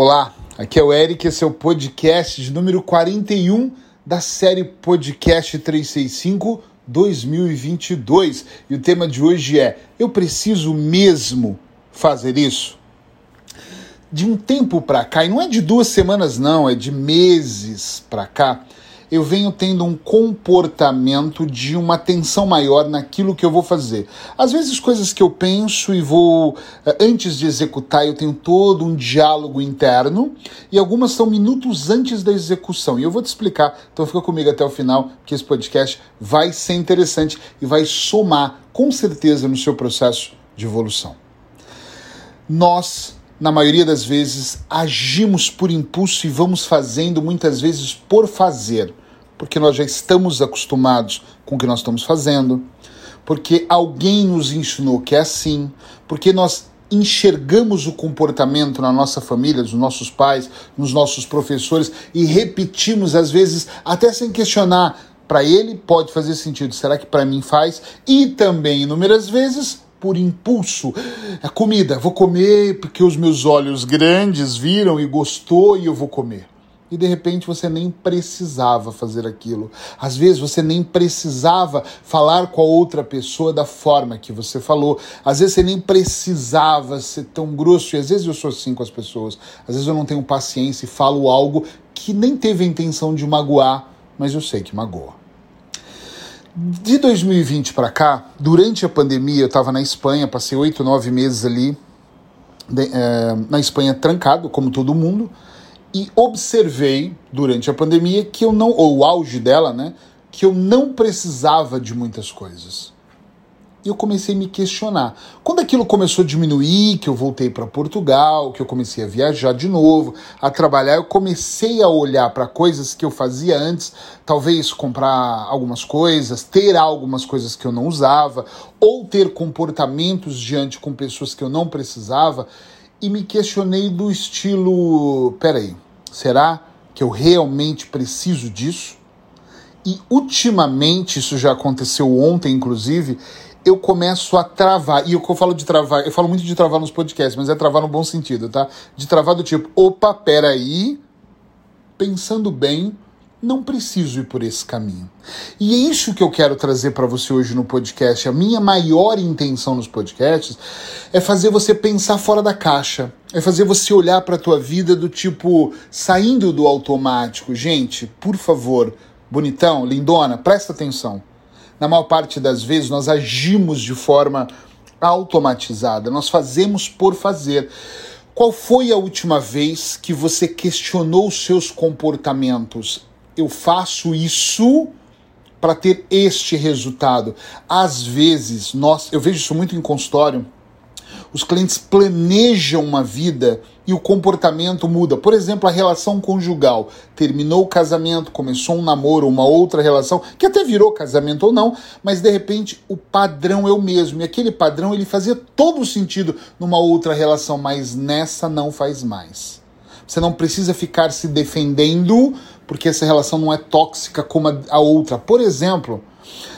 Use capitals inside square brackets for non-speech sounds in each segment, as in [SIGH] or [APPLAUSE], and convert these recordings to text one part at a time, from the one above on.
Olá, aqui é o Eric, esse é o podcast de número 41 da série Podcast 365 2022. E o tema de hoje é: Eu preciso mesmo fazer isso? De um tempo para cá, e não é de duas semanas, não, é de meses para cá, eu venho tendo um comportamento de uma atenção maior naquilo que eu vou fazer. Às vezes, coisas que eu penso e vou, eh, antes de executar, eu tenho todo um diálogo interno, e algumas são minutos antes da execução. E eu vou te explicar, então fica comigo até o final, que esse podcast vai ser interessante e vai somar, com certeza, no seu processo de evolução. Nós na maioria das vezes, agimos por impulso e vamos fazendo muitas vezes por fazer, porque nós já estamos acostumados com o que nós estamos fazendo, porque alguém nos ensinou que é assim, porque nós enxergamos o comportamento na nossa família, dos nossos pais, nos nossos professores e repetimos às vezes até sem questionar. Para ele pode fazer sentido, será que para mim faz? E também inúmeras vezes por impulso. A comida, vou comer porque os meus olhos grandes viram e gostou e eu vou comer. E de repente você nem precisava fazer aquilo. Às vezes você nem precisava falar com a outra pessoa da forma que você falou. Às vezes você nem precisava ser tão grosso. E às vezes eu sou assim com as pessoas. Às vezes eu não tenho paciência e falo algo que nem teve a intenção de magoar, mas eu sei que magoa. De 2020 para cá, durante a pandemia, eu estava na Espanha, passei oito, nove meses ali de, é, na Espanha trancado, como todo mundo, e observei durante a pandemia que eu não, ou o auge dela, né, que eu não precisava de muitas coisas e eu comecei a me questionar. Quando aquilo começou a diminuir, que eu voltei para Portugal, que eu comecei a viajar de novo, a trabalhar, eu comecei a olhar para coisas que eu fazia antes, talvez comprar algumas coisas, ter algumas coisas que eu não usava, ou ter comportamentos diante com pessoas que eu não precisava, e me questionei do estilo: peraí, será que eu realmente preciso disso? E ultimamente, isso já aconteceu ontem, inclusive, eu começo a travar. E o que eu falo de travar, eu falo muito de travar nos podcasts, mas é travar no bom sentido, tá? De travar do tipo, opa, peraí, pensando bem, não preciso ir por esse caminho. E é isso que eu quero trazer para você hoje no podcast. A minha maior intenção nos podcasts é fazer você pensar fora da caixa. É fazer você olhar para a tua vida do tipo saindo do automático. Gente, por favor, bonitão, lindona, presta atenção na maior parte das vezes, nós agimos de forma automatizada, nós fazemos por fazer. Qual foi a última vez que você questionou seus comportamentos? Eu faço isso para ter este resultado. Às vezes, nós, eu vejo isso muito em consultório os clientes planejam uma vida e o comportamento muda. Por exemplo, a relação conjugal. Terminou o casamento, começou um namoro, uma outra relação, que até virou casamento ou não, mas de repente o padrão é o mesmo. E aquele padrão ele fazia todo sentido numa outra relação, mas nessa não faz mais. Você não precisa ficar se defendendo porque essa relação não é tóxica como a outra. Por exemplo,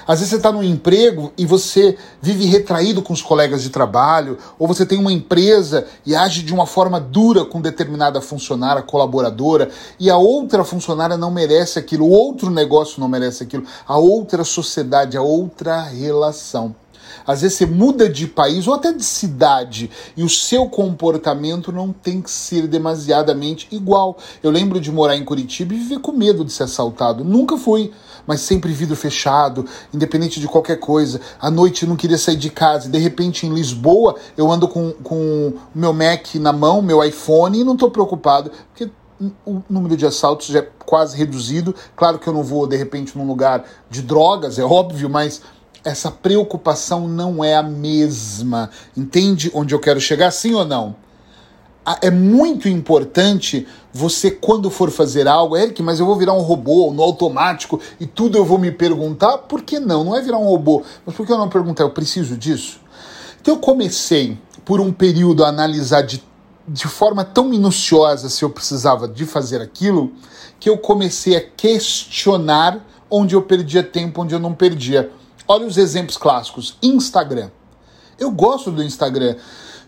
às vezes você está num emprego e você vive retraído com os colegas de trabalho, ou você tem uma empresa e age de uma forma dura com determinada funcionária, colaboradora, e a outra funcionária não merece aquilo, o outro negócio não merece aquilo, a outra sociedade, a outra relação. Às vezes você muda de país ou até de cidade e o seu comportamento não tem que ser demasiadamente igual. Eu lembro de morar em Curitiba e viver com medo de ser assaltado. Nunca fui, mas sempre vidro fechado, independente de qualquer coisa. À noite eu não queria sair de casa e de repente em Lisboa eu ando com o meu Mac na mão, meu iPhone e não estou preocupado, porque o número de assaltos já é quase reduzido. Claro que eu não vou, de repente, num lugar de drogas, é óbvio, mas essa preocupação não é a mesma. Entende onde eu quero chegar, sim ou não? É muito importante você, quando for fazer algo, Eric, mas eu vou virar um robô no automático e tudo eu vou me perguntar, por que não? Não é virar um robô, mas por que eu não perguntar? Eu preciso disso? Então eu comecei por um período a analisar de, de forma tão minuciosa se eu precisava de fazer aquilo, que eu comecei a questionar onde eu perdia tempo, onde eu não perdia. Olha os exemplos clássicos. Instagram. Eu gosto do Instagram,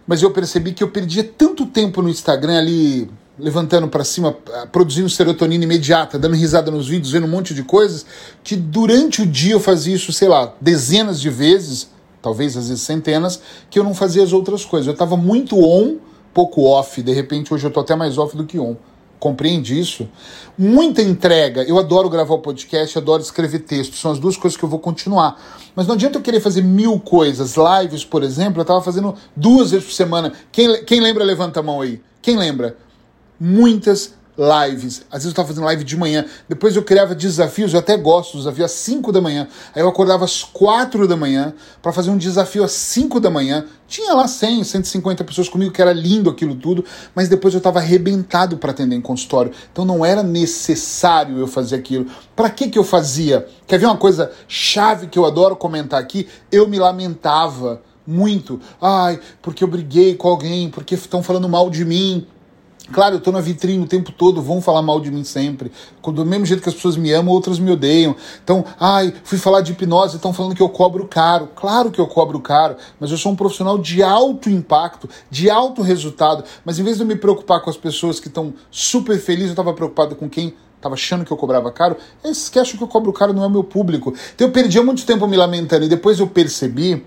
mas eu percebi que eu perdia tanto tempo no Instagram ali levantando para cima, produzindo serotonina imediata, dando risada nos vídeos, vendo um monte de coisas, que durante o dia eu fazia isso, sei lá, dezenas de vezes, talvez às vezes centenas, que eu não fazia as outras coisas. Eu estava muito on, pouco off, de repente hoje eu tô até mais off do que on. Compreende isso? Muita entrega. Eu adoro gravar o podcast, adoro escrever texto. São as duas coisas que eu vou continuar. Mas não adianta eu querer fazer mil coisas. Lives, por exemplo, eu estava fazendo duas vezes por semana. Quem, quem lembra, levanta a mão aí. Quem lembra? Muitas lives. Às vezes eu estava fazendo live de manhã. Depois eu criava desafios, eu até gosto dos desafios às 5 da manhã. Aí eu acordava às 4 da manhã para fazer um desafio às 5 da manhã. Tinha lá 100, 150 pessoas comigo, que era lindo aquilo tudo, mas depois eu estava arrebentado para atender em consultório. Então não era necessário eu fazer aquilo. Para que que eu fazia? Quer ver uma coisa chave que eu adoro comentar aqui? Eu me lamentava muito. Ai, porque eu briguei com alguém, porque estão falando mal de mim. Claro, eu tô na vitrine o tempo todo, vão falar mal de mim sempre. Do mesmo jeito que as pessoas me amam, outras me odeiam. Então, ai, fui falar de hipnose, estão falando que eu cobro caro. Claro que eu cobro caro, mas eu sou um profissional de alto impacto, de alto resultado. Mas em vez de eu me preocupar com as pessoas que estão super felizes, eu estava preocupado com quem estava achando que eu cobrava caro. Esses que eu cobro caro não é meu público. Então eu perdi muito tempo me lamentando e depois eu percebi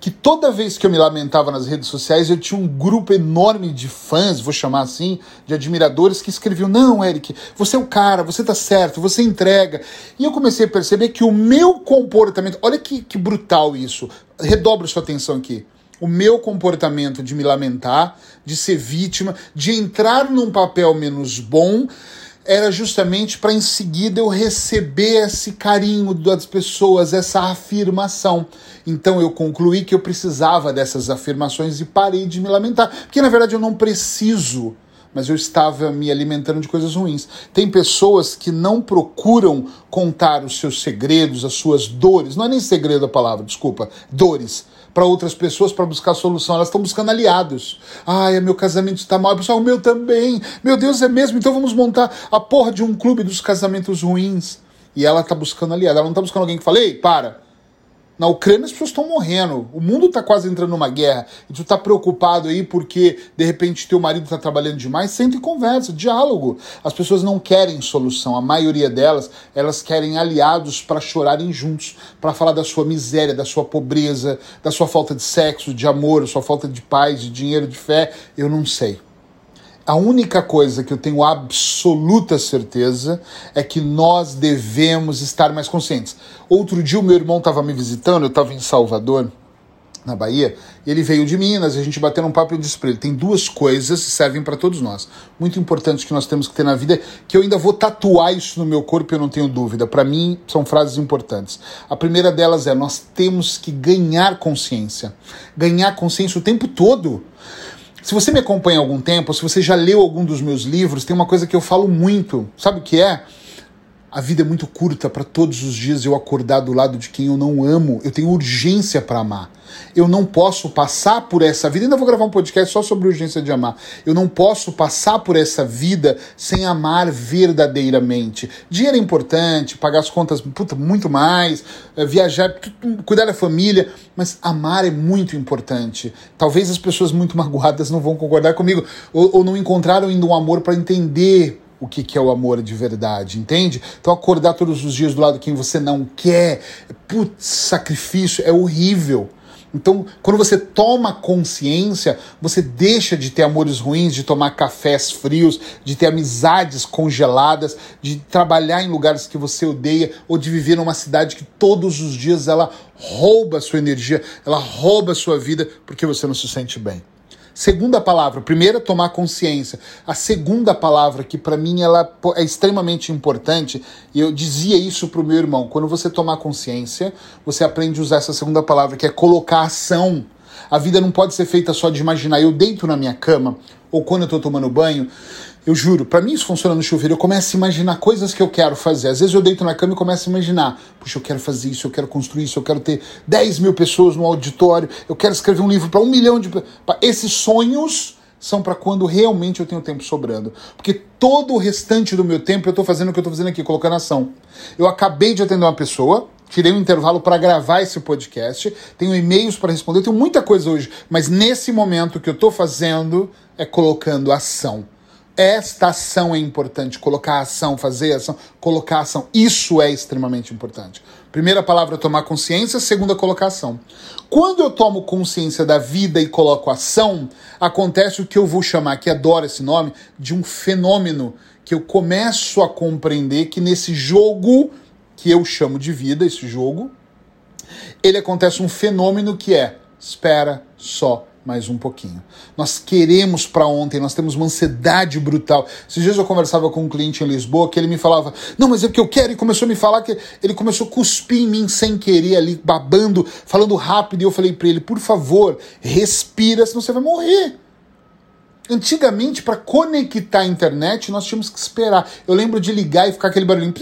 que toda vez que eu me lamentava nas redes sociais, eu tinha um grupo enorme de fãs, vou chamar assim, de admiradores que escreviam: Não, Eric, você é o cara, você tá certo, você entrega. E eu comecei a perceber que o meu comportamento, olha que, que brutal isso, redobre sua atenção aqui. O meu comportamento de me lamentar, de ser vítima, de entrar num papel menos bom, era justamente para em seguida eu receber esse carinho das pessoas, essa afirmação. Então eu concluí que eu precisava dessas afirmações e parei de me lamentar, porque na verdade eu não preciso mas eu estava me alimentando de coisas ruins. Tem pessoas que não procuram contar os seus segredos, as suas dores, não é nem segredo a palavra, desculpa, dores para outras pessoas para buscar solução. Elas estão buscando aliados. Ai, meu casamento está mal. Pessoal, o meu também. Meu Deus, é mesmo? Então vamos montar a porra de um clube dos casamentos ruins. E ela está buscando aliado. Ela não está buscando alguém que fale, ei, para na Ucrânia as pessoas estão morrendo. O mundo está quase entrando numa guerra. E tu está preocupado aí porque de repente teu marido está trabalhando demais. Senta e conversa, diálogo. As pessoas não querem solução. A maioria delas, elas querem aliados para chorarem juntos, para falar da sua miséria, da sua pobreza, da sua falta de sexo, de amor, da sua falta de paz, de dinheiro, de fé. Eu não sei. A única coisa que eu tenho absoluta certeza é que nós devemos estar mais conscientes. Outro dia o meu irmão estava me visitando, eu estava em Salvador, na Bahia, ele veio de Minas, a gente bateu um papo e eu disse para ele: tem duas coisas que servem para todos nós, muito importantes que nós temos que ter na vida, que eu ainda vou tatuar isso no meu corpo, eu não tenho dúvida. Para mim, são frases importantes. A primeira delas é: nós temos que ganhar consciência. Ganhar consciência o tempo todo. Se você me acompanha há algum tempo, se você já leu algum dos meus livros, tem uma coisa que eu falo muito. Sabe o que é? A vida é muito curta para todos os dias eu acordar do lado de quem eu não amo. Eu tenho urgência para amar. Eu não posso passar por essa vida. Ainda vou gravar um podcast só sobre urgência de amar. Eu não posso passar por essa vida sem amar verdadeiramente. Dinheiro é importante, pagar as contas, puta, muito mais, eh, viajar, cuidar da família, mas amar é muito importante. Talvez as pessoas muito [LAUGHS] magoadas não vão concordar comigo ou, ou não encontraram ainda um amor para entender o que, que é o amor de verdade, entende? Então acordar todos os dias do lado de quem você não quer, putz, sacrifício, é horrível. Então, quando você toma consciência, você deixa de ter amores ruins, de tomar cafés frios, de ter amizades congeladas, de trabalhar em lugares que você odeia ou de viver numa cidade que todos os dias ela rouba a sua energia, ela rouba a sua vida porque você não se sente bem. Segunda palavra, primeira tomar consciência. A segunda palavra que para mim ela é extremamente importante, e eu dizia isso pro meu irmão, quando você tomar consciência, você aprende a usar essa segunda palavra que é colocar ação. A vida não pode ser feita só de imaginar eu deito na minha cama ou quando eu tô tomando banho, eu juro, para mim isso funciona no chuveiro. Eu começo a imaginar coisas que eu quero fazer. Às vezes eu deito na cama e começo a imaginar: puxa, eu quero fazer isso, eu quero construir isso, eu quero ter 10 mil pessoas no auditório, eu quero escrever um livro para um milhão de. Esses sonhos são para quando realmente eu tenho tempo sobrando. Porque todo o restante do meu tempo eu estou fazendo o que eu estou fazendo aqui, colocando ação. Eu acabei de atender uma pessoa, tirei um intervalo para gravar esse podcast, tenho e-mails para responder, tenho muita coisa hoje, mas nesse momento o que eu estou fazendo é colocando ação Esta ação é importante, colocar ação, fazer ação, colocar ação. Isso é extremamente importante. Primeira palavra, tomar consciência. Segunda, colocar ação. Quando eu tomo consciência da vida e coloco ação, acontece o que eu vou chamar, que adoro esse nome, de um fenômeno que eu começo a compreender que nesse jogo que eu chamo de vida, esse jogo, ele acontece um fenômeno que é espera só mais um pouquinho. Nós queremos para ontem, nós temos uma ansiedade brutal. Esses dias eu conversava com um cliente em Lisboa que ele me falava: Não, mas é o que eu quero. E começou a me falar que ele começou a cuspir em mim sem querer ali, babando, falando rápido. E eu falei para ele: Por favor, respira, senão você vai morrer. Antigamente, para conectar a internet, nós tínhamos que esperar. Eu lembro de ligar e ficar aquele barulhinho.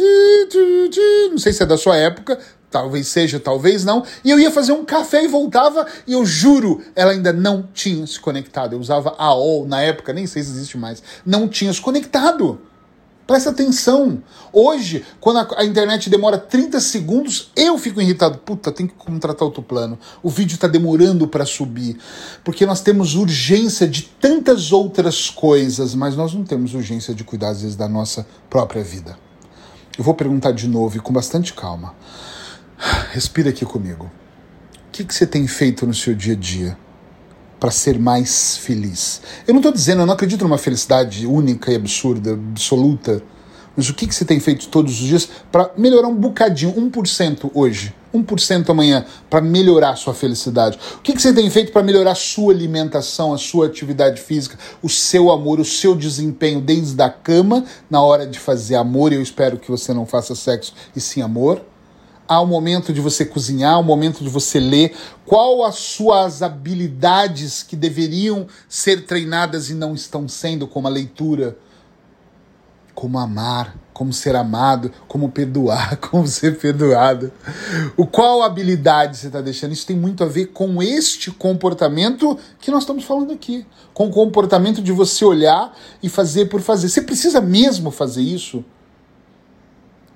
Não sei se é da sua época, talvez seja, talvez não. E eu ia fazer um café e voltava, e eu juro, ela ainda não tinha se conectado. Eu usava AOL na época, nem sei se existe mais. Não tinha se conectado. Presta atenção. Hoje, quando a, a, internet demora 30 segundos, eu fico irritado. Puta, tem que contratar outro plano. O vídeo está demorando para subir. Porque nós temos urgência de tantas outras coisas, mas nós não temos urgência de cuidar, às vezes, da nossa própria vida. Eu vou perguntar de novo e com bastante calma. [SIGHS] Respira aqui comigo. O que, que você tem feito no seu dia a dia? Para ser mais feliz. Eu não estou dizendo, eu não acredito numa felicidade única e absurda, absoluta, mas o que, que você tem feito todos os dias para melhorar um bocadinho, 1% hoje, 1% amanhã, para melhorar a sua felicidade? O que, que você tem feito para melhorar a sua alimentação, a sua atividade física, o seu amor, o seu desempenho desde a cama, na hora de fazer amor, eu espero que você não faça sexo e sim amor? Há o momento de você cozinhar, o momento de você ler, qual as suas habilidades que deveriam ser treinadas e não estão sendo, como a leitura, como amar, como ser amado, como perdoar, [LAUGHS] como ser perdoado. O qual habilidade você está deixando? Isso tem muito a ver com este comportamento que nós estamos falando aqui, com o comportamento de você olhar e fazer por fazer. Você precisa mesmo fazer isso?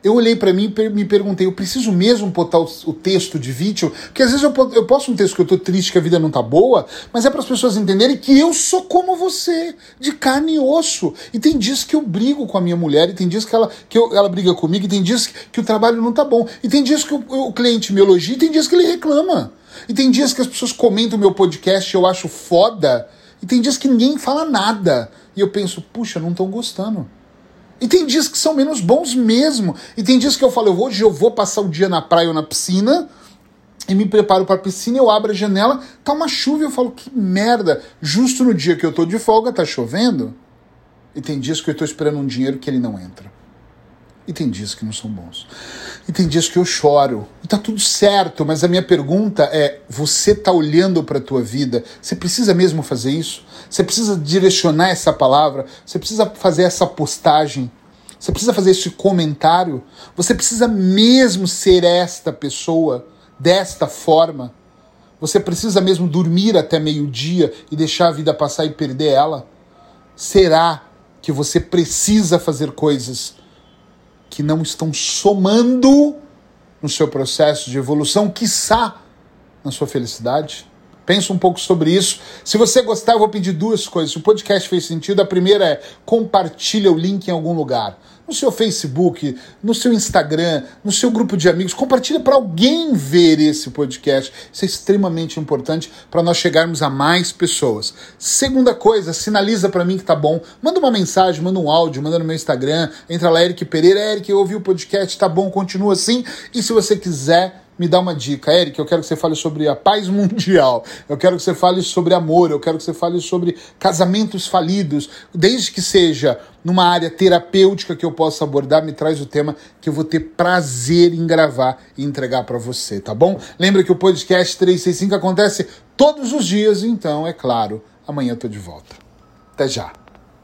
Eu olhei para mim e me perguntei, eu preciso mesmo botar o, texto de vídeo? Porque às vezes eu, eu posto um texto que eu tô triste, que a vida não tá boa, mas é para as pessoas entenderem que eu sou como você, de carne e osso. E tem dias que eu brigo com a minha mulher, e tem dias que ela, que eu, ela briga comigo, e tem dias que, que, o trabalho não tá bom, e tem dias que o, o cliente me elogia, e tem dias que ele reclama. E tem dias que as pessoas comentam o meu podcast e eu acho foda, e tem dias que ninguém fala nada. E eu penso, puxa, não estão gostando. E tem dias que são menos bons mesmo. E tem dias que eu falo, hoje eu vou passar o dia na praia ou na piscina e me preparo para a piscina, eu abro a janela, tá uma chuva eu falo, que merda. Justo no dia que eu tô de folga, tá chovendo. E tem dias que eu tô esperando um dinheiro que ele não entra. E tem dias que não são bons. E tem dias que eu choro. E tá tudo certo, mas a minha pergunta é: você tá olhando para a tua vida? Você precisa mesmo fazer isso? Você precisa direcionar essa palavra? Você precisa fazer essa postagem? Você precisa fazer esse comentário? Você precisa mesmo ser esta pessoa desta forma? Você precisa mesmo dormir até meio-dia e deixar a vida passar e perder ela? Será que você precisa fazer coisas que não estão somando no seu processo de evolução, quiçá na sua felicidade? Pensa um pouco sobre isso. Se você gostar, eu vou pedir duas coisas. Se o podcast fez sentido, a primeira é compartilha o link em algum lugar. No seu Facebook, no seu Instagram, no seu grupo de amigos. Compartilha para alguém ver esse podcast. Isso é extremamente importante para nós chegarmos a mais pessoas. Segunda coisa, sinaliza para mim que tá bom. Manda uma mensagem, manda um áudio, manda no meu Instagram. Entra lá, Eric Pereira. Eric, eu ouvi o podcast, tá bom, continua assim. E se você quiser me dá uma dica. Eric, eu quero que você fale sobre a paz mundial, eu quero que você fale sobre amor, eu quero que você fale sobre casamentos falidos, desde que seja numa área terapêutica que eu possa abordar, me traz o tema que eu vou ter prazer em gravar e entregar para você, tá bom? Lembra que o podcast 365 acontece todos os dias, então, é claro, amanhã eu tô de volta. Até já.